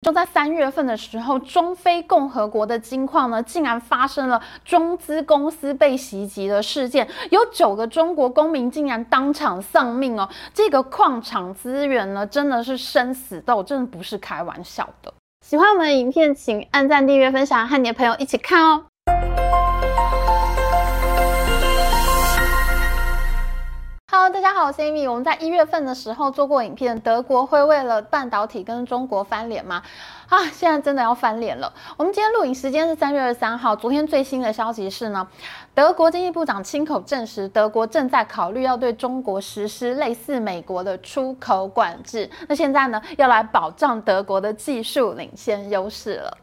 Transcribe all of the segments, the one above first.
就在三月份的时候，中非共和国的金矿呢，竟然发生了中资公司被袭击的事件，有九个中国公民竟然当场丧命哦。这个矿场资源呢，真的是生死斗，真的不是开玩笑的。喜欢我们的影片，请按赞、订阅、分享，和你的朋友一起看哦。Hello，大家好，我是 Amy。我们在一月份的时候做过影片，德国会为了半导体跟中国翻脸吗？啊，现在真的要翻脸了。我们今天录影时间是三月二十三号，昨天最新的消息是呢，德国经济部长亲口证实，德国正在考虑要对中国实施类似美国的出口管制。那现在呢，要来保障德国的技术领先优势了。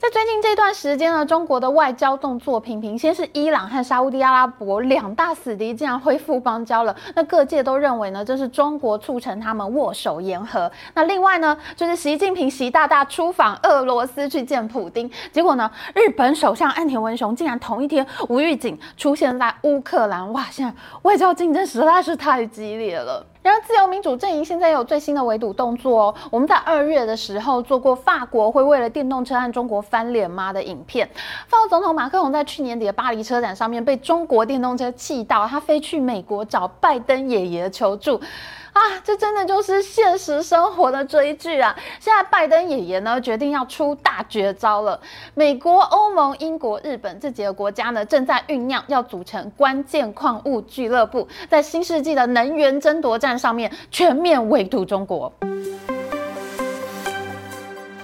在最近这段时间呢，中国的外交动作频频，先是伊朗和沙乌地阿拉伯两大死敌竟然恢复邦交了，那各界都认为呢，这是中国促成他们握手言和。那另外呢，就是习近平习大大出访俄罗斯去见普丁，结果呢，日本首相岸田文雄竟然同一天无预警出现在乌克兰，哇，现在外交竞争实在是太激烈了。然而，自由民主阵营现在有最新的围堵动作哦。我们在二月的时候做过法国会为了电动车和中国翻脸吗的影片。法国总统马克龙在去年底的巴黎车展上面被中国电动车气到，他飞去美国找拜登爷爷求助。啊，这真的就是现实生活的追剧啊！现在拜登爷爷呢，决定要出大绝招了。美国、欧盟、英国、日本这几个国家呢，正在酝酿要组成关键矿物俱乐部，在新世纪的能源争夺战上面全面围堵中国。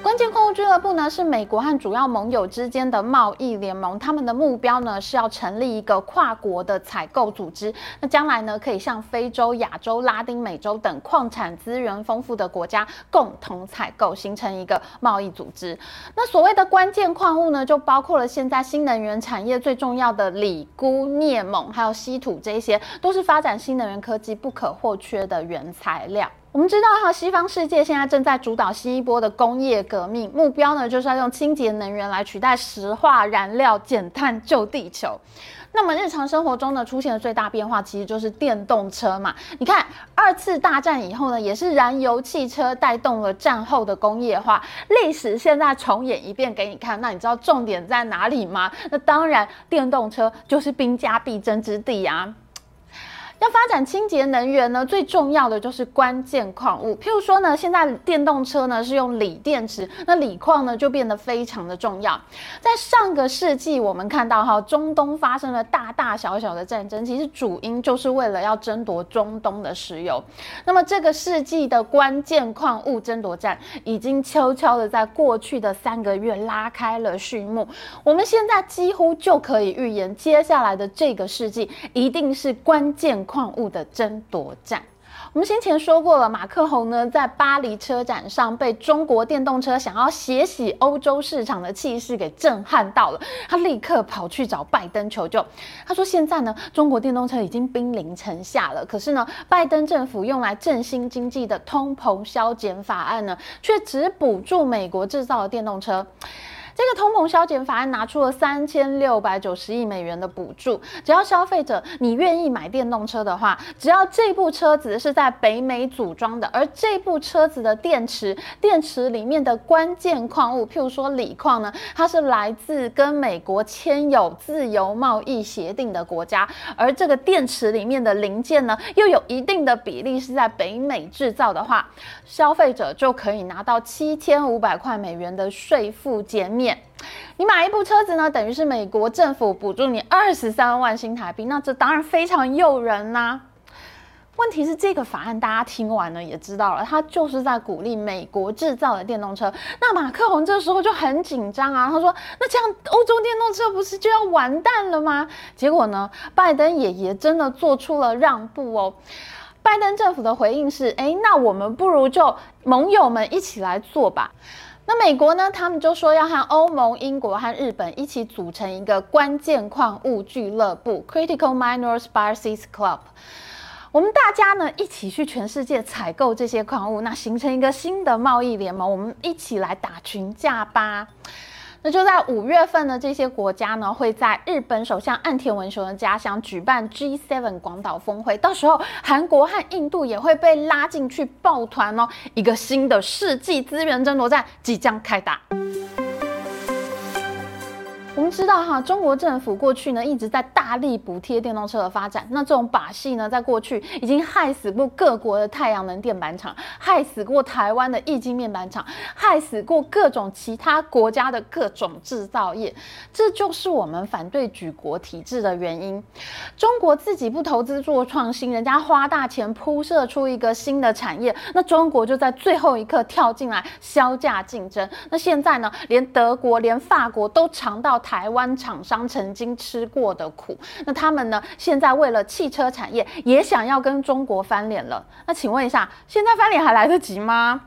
关键矿物俱乐部呢，是美国和主要盟友之间的贸易联盟，他们的目标呢是要成立一个跨国的采购组织。那将来呢，可以向非洲、亚洲、拉丁美洲等矿产资源丰富的国家共同采购，形成一个贸易组织。那所谓的关键矿物呢，就包括了现在新能源产业最重要的锂、钴、镍、锰，还有稀土，这些都是发展新能源科技不可或缺的原材料。我们知道哈，西方世界现在正在主导新一波的工业革命，目标呢就是要用清洁能源来取代石化燃料，减碳救地球。那么日常生活中呢，出现的最大变化其实就是电动车嘛。你看，二次大战以后呢，也是燃油汽车带动了战后的工业化。历史现在重演一遍给你看，那你知道重点在哪里吗？那当然，电动车就是兵家必争之地啊。要发展清洁能源呢，最重要的就是关键矿物。譬如说呢，现在电动车呢是用锂电池，那锂矿呢就变得非常的重要。在上个世纪，我们看到哈，中东发生了大大小小的战争，其实主因就是为了要争夺中东的石油。那么这个世纪的关键矿物争夺战，已经悄悄的在过去的三个月拉开了序幕。我们现在几乎就可以预言，接下来的这个世纪一定是关键。矿物的争夺战，我们先前说过了，马克宏呢在巴黎车展上被中国电动车想要血洗欧洲市场的气势给震撼到了，他立刻跑去找拜登求救。他说：“现在呢，中国电动车已经兵临城下了，可是呢，拜登政府用来振兴经济的通膨削减法案呢，却只补助美国制造的电动车。”这个通膨削减法案拿出了三千六百九十亿美元的补助，只要消费者你愿意买电动车的话，只要这部车子是在北美组装的，而这部车子的电池，电池里面的关键矿物，譬如说锂矿呢，它是来自跟美国签有自由贸易协定的国家，而这个电池里面的零件呢，又有一定的比例是在北美制造的话，消费者就可以拿到七千五百块美元的税负减免。你买一部车子呢，等于是美国政府补助你二十三万新台币，那这当然非常诱人呐、问题是这个法案大家听完了也知道了，它就是在鼓励美国制造的电动车。那马克宏这时候就很紧张啊，他说：“那这样欧洲电动车不是就要完蛋了吗？”结果呢，拜登爷爷真的做出了让步哦。拜登政府的回应是：“诶，那我们不如就盟友们一起来做吧。”那美国呢？他们就说要和欧盟、英国和日本一起组成一个关键矿物俱乐部 （Critical Minerals Buyers Club）。我们大家呢一起去全世界采购这些矿物，那形成一个新的贸易联盟，我们一起来打群架吧。那就在五月份呢，这些国家呢会在日本首相岸田文雄的家乡举办 G7 广岛峰会，到时候韩国和印度也会被拉进去抱团哦，一个新的世纪资源争夺战即将开打。我们知道哈，中国政府过去呢一直在大力补贴电动车的发展，那这种把戏呢，在过去已经害死过各国的太阳能电板厂，害死过台湾的液晶面板厂，害死过各种其他国家的各种制造业。这就是我们反对举国体制的原因。中国自己不投资做创新，人家花大钱铺设出一个新的产业，那中国就在最后一刻跳进来削价竞争。那现在呢，连德国、连法国都尝到。台湾厂商曾经吃过的苦，那他们呢？现在为了汽车产业，也想要跟中国翻脸了。那请问一下，现在翻脸还来得及吗？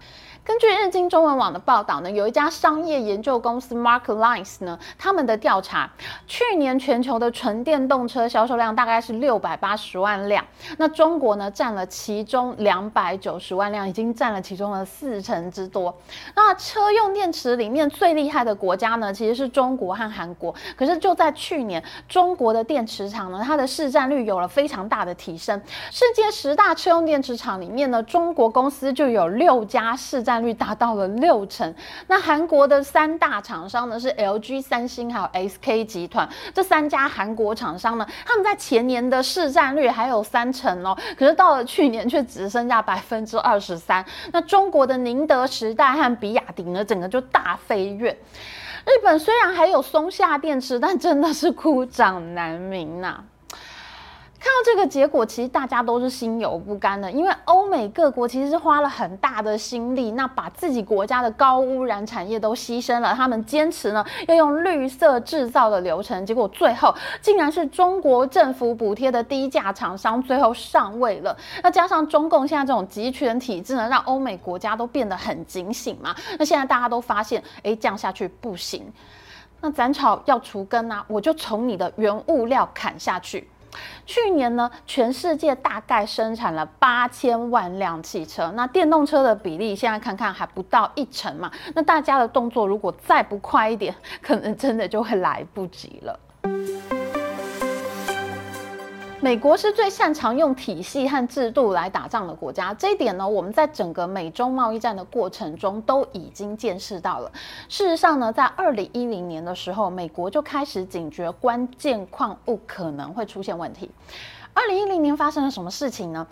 根据日经中文网的报道呢，有一家商业研究公司 MarkLines 呢，他们的调查，去年全球的纯电动车销售量大概是六百八十万辆，那中国呢占了其中两百九十万辆，已经占了其中的四成之多。那车用电池里面最厉害的国家呢，其实是中国和韩国。可是就在去年，中国的电池厂呢，它的市占率有了非常大的提升。世界十大车用电池厂里面呢，中国公司就有六家市占率达到了六成，那韩国的三大厂商呢是 LG、三星还有 SK 集团，这三家韩国厂商呢，他们在前年的市占率还有三成哦，可是到了去年却只剩下百分之二十三。那中国的宁德时代和比亚迪呢，整个就大飞跃。日本虽然还有松下电池，但真的是哭涨难鸣呐、啊。看到这个结果，其实大家都是心有不甘的，因为欧美各国其实是花了很大的心力，那把自己国家的高污染产业都牺牲了，他们坚持呢要用绿色制造的流程，结果最后竟然是中国政府补贴的低价厂商最后上位了。那加上中共现在这种集权体制呢，让欧美国家都变得很警醒嘛。那现在大家都发现，哎，这样下去不行，那斩草要除根啊，我就从你的原物料砍下去。去年呢，全世界大概生产了八千万辆汽车，那电动车的比例现在看看还不到一成嘛。那大家的动作如果再不快一点，可能真的就会来不及了。美国是最擅长用体系和制度来打仗的国家，这一点呢，我们在整个美中贸易战的过程中都已经见识到了。事实上呢，在二零一零年的时候，美国就开始警觉关键矿物可能会出现问题。二零一零年发生了什么事情呢？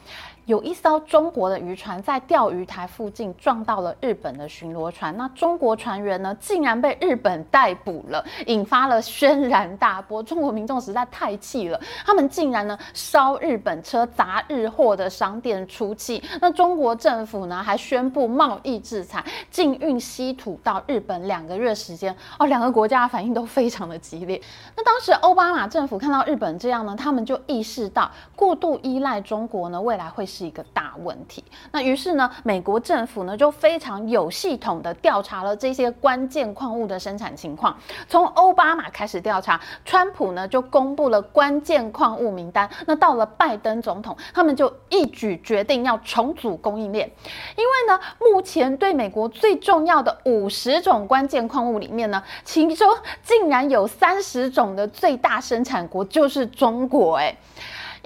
有一艘中国的渔船在钓鱼台附近撞到了日本的巡逻船，那中国船员呢，竟然被日本逮捕了，引发了轩然大波。中国民众实在太气了，他们竟然呢烧日本车、砸日货的商店出气。那中国政府呢还宣布贸易制裁，禁运稀土到日本两个月时间。哦，两个国家的反应都非常的激烈。那当时奥巴马政府看到日本这样呢，他们就意识到过度依赖中国呢，未来会是一个大问题。那于是呢，美国政府呢就非常有系统的调查了这些关键矿物的生产情况。从奥巴马开始调查，川普呢就公布了关键矿物名单。那到了拜登总统，他们就一举决定要重组供应链。因为呢，目前对美国最重要的五十种关键矿物里面呢，其中竟然有三十种的最大生产国就是中国，诶。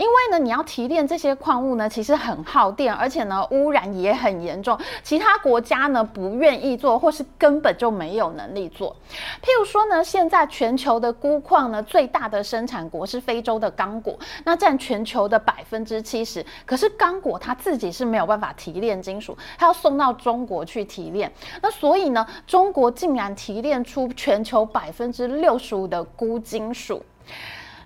因为呢，你要提炼这些矿物呢，其实很耗电，而且呢，污染也很严重。其他国家呢，不愿意做，或是根本就没有能力做。譬如说呢，现在全球的钴矿呢，最大的生产国是非洲的刚果，那占全球的百分之七十。可是刚果它自己是没有办法提炼金属，它要送到中国去提炼。那所以呢，中国竟然提炼出全球百分之六十五的钴金属。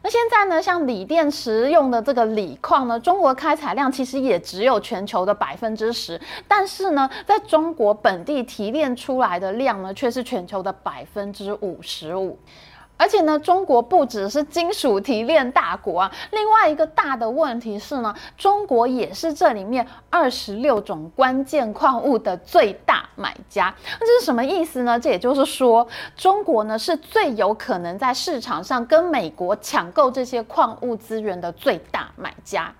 那现在呢，像锂电池用的这个锂矿呢，中国开采量其实也只有全球的百分之十，但是呢，在中国本地提炼出来的量呢，却是全球的百分之五十五。而且呢，中国不只是金属提炼大国啊，另外一个大的问题是呢，中国也是这里面二十六种关键矿物的最大买家。那这是什么意思呢？这也就是说，中国呢是最有可能在市场上跟美国抢购这些矿物资源的最大买家。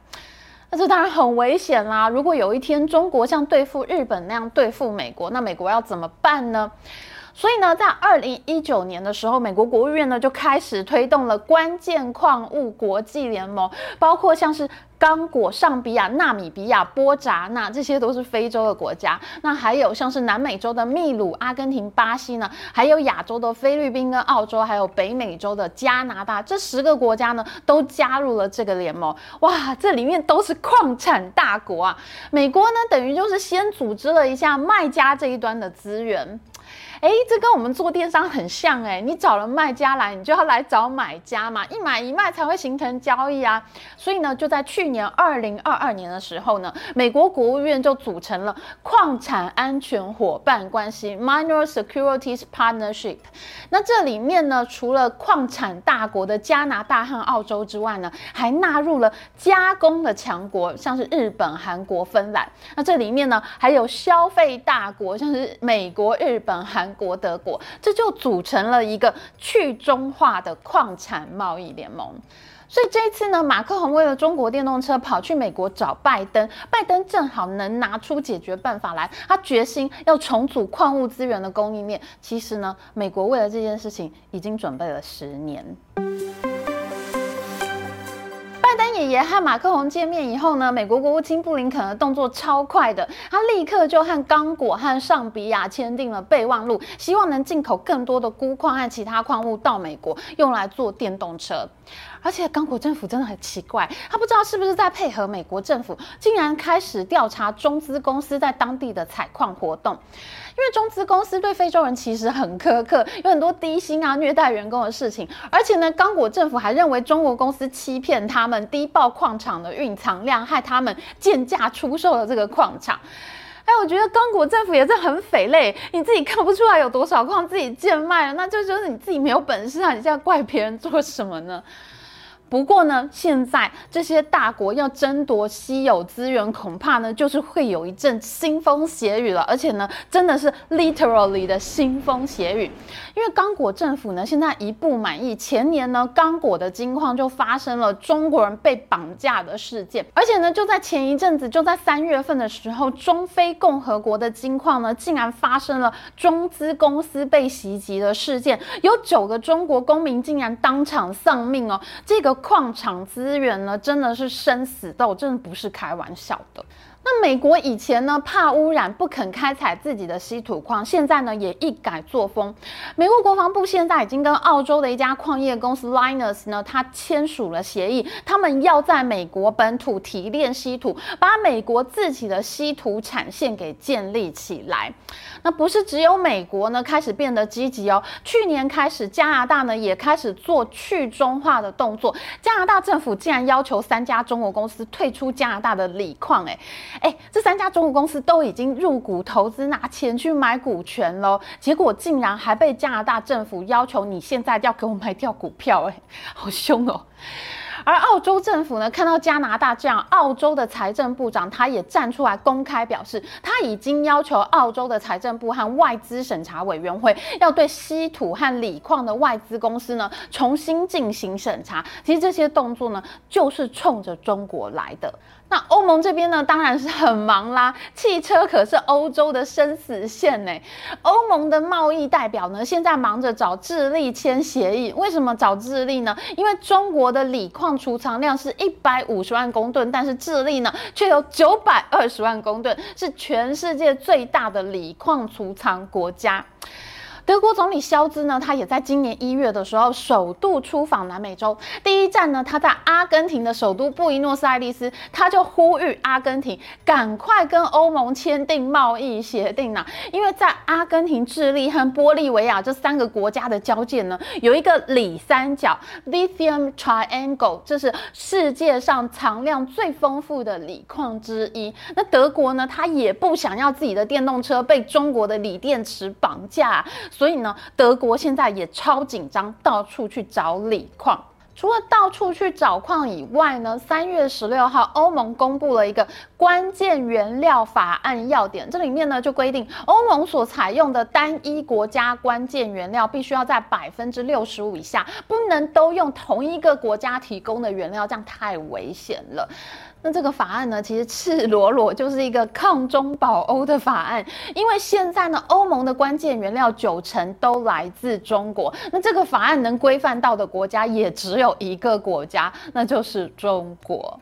那这当然很危险啦！如果有一天中国像对付日本那样对付美国，那美国要怎么办呢？所以呢，在二零一九年的时候，美国国务院呢就开始推动了关键矿物国际联盟，包括像是。刚果、上比亚、纳米比亚、波扎那，这些都是非洲的国家。那还有像是南美洲的秘鲁、阿根廷、巴西呢，还有亚洲的菲律宾跟澳洲，还有北美洲的加拿大，这十个国家呢都加入了这个联盟。哇，这里面都是矿产大国啊！美国呢，等于就是先组织了一下卖家这一端的资源。哎，这跟我们做电商很像哎，你找了卖家来，你就要来找买家嘛，一买一卖才会形成交易啊。所以呢，就在去年二零二二年的时候呢，美国国务院就组成了矿产安全伙伴关系 （Mineral Securities Partnership）。那这里面呢，除了矿产大国的加拿大和澳洲之外呢，还纳入了加工的强国，像是日本、韩国、芬兰。那这里面呢，还有消费大国，像是美国、日本、韩。国德国，这就组成了一个去中化的矿产贸易联盟。所以这一次呢，马克宏为了中国电动车跑去美国找拜登，拜登正好能拿出解决办法来，他决心要重组矿物资源的供应链。其实呢，美国为了这件事情已经准备了十年。拜登爷爷和马克龙见面以后呢，美国国务卿布林肯的动作超快的，他立刻就和刚果和尚比亚签订了备忘录，希望能进口更多的钴矿和其他矿物到美国，用来做电动车。而且刚果政府真的很奇怪，他不知道是不是在配合美国政府，竟然开始调查中资公司在当地的采矿活动。因为中资公司对非洲人其实很苛刻，有很多低薪啊、虐待员工的事情。而且呢，刚果政府还认为中国公司欺骗他们，低报矿场的蕴藏量，害他们贱价出售了这个矿场。哎，我觉得刚果政府也是很匪类，你自己看不出来有多少矿自己贱卖了，那就就是你自己没有本事啊！你现在怪别人做什么呢？不过呢，现在这些大国要争夺稀有资源，恐怕呢就是会有一阵腥风血雨了。而且呢，真的是 literally 的腥风血雨。因为刚果政府呢现在一不满意，前年呢刚果的金矿就发生了中国人被绑架的事件，而且呢就在前一阵子，就在三月份的时候，中非共和国的金矿呢竟然发生了中资公司被袭击的事件，有九个中国公民竟然当场丧命哦，这个。矿场资源呢，真的是生死斗，真的不是开玩笑的。那美国以前呢怕污染不肯开采自己的稀土矿，现在呢也一改作风。美国国防部现在已经跟澳洲的一家矿业公司 Linus 呢，他签署了协议，他们要在美国本土提炼稀土，把美国自己的稀土产线给建立起来。那不是只有美国呢开始变得积极哦，去年开始加拿大呢也开始做去中化的动作，加拿大政府竟然要求三家中国公司退出加拿大的锂矿，诶。哎，这三家中国公司都已经入股投资，拿钱去买股权喽，结果竟然还被加拿大政府要求你现在要给我卖掉股票，哎，好凶哦！而澳洲政府呢，看到加拿大这样，澳洲的财政部长他也站出来公开表示，他已经要求澳洲的财政部和外资审查委员会要对稀土和锂矿的外资公司呢重新进行审查。其实这些动作呢，就是冲着中国来的。那欧盟这边呢，当然是很忙啦。汽车可是欧洲的生死线呢。欧盟的贸易代表呢，现在忙着找智利签协议。为什么找智利呢？因为中国的锂矿储藏量是一百五十万公吨，但是智利呢，却有九百二十万公吨，是全世界最大的锂矿储藏国家。德国总理肖兹呢，他也在今年一月的时候首度出访南美洲。第一站呢，他在阿根廷的首都布宜诺斯艾利斯，他就呼吁阿根廷赶快跟欧盟签订贸易协定呐，因为在阿根廷、智利和玻利维亚这三个国家的交界呢，有一个锂三角 （Lithium Triangle），这是世界上藏量最丰富的锂矿之一。那德国呢，他也不想要自己的电动车被中国的锂电池绑架。所以呢，德国现在也超紧张，到处去找锂矿。除了到处去找矿以外呢，三月十六号，欧盟公布了一个关键原料法案要点。这里面呢就规定，欧盟所采用的单一国家关键原料必须要在百分之六十五以下，不能都用同一个国家提供的原料，这样太危险了。那这个法案呢，其实赤裸裸就是一个抗中保欧的法案，因为现在呢，欧盟的关键原料九成都来自中国，那这个法案能规范到的国家也只有有一个国家，那就是中国。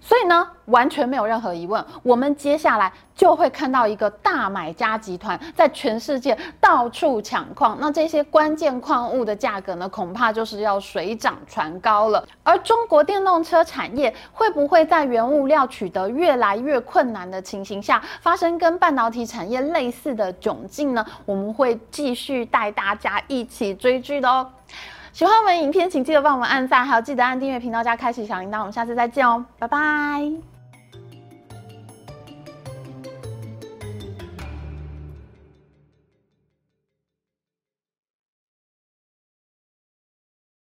所以呢，完全没有任何疑问，我们接下来就会看到一个大买家集团在全世界到处抢矿，那这些关键矿物的价格呢，恐怕就是要水涨船高了。而中国电动车产业会不会在原物料取得越来越困难的情形下，发生跟半导体产业类似的窘境呢？我们会继续带大家一起追剧的哦。喜欢我们影片，请记得帮我们按赞，还有记得按订阅频道加开启小铃铛。我们下次再见哦，拜拜。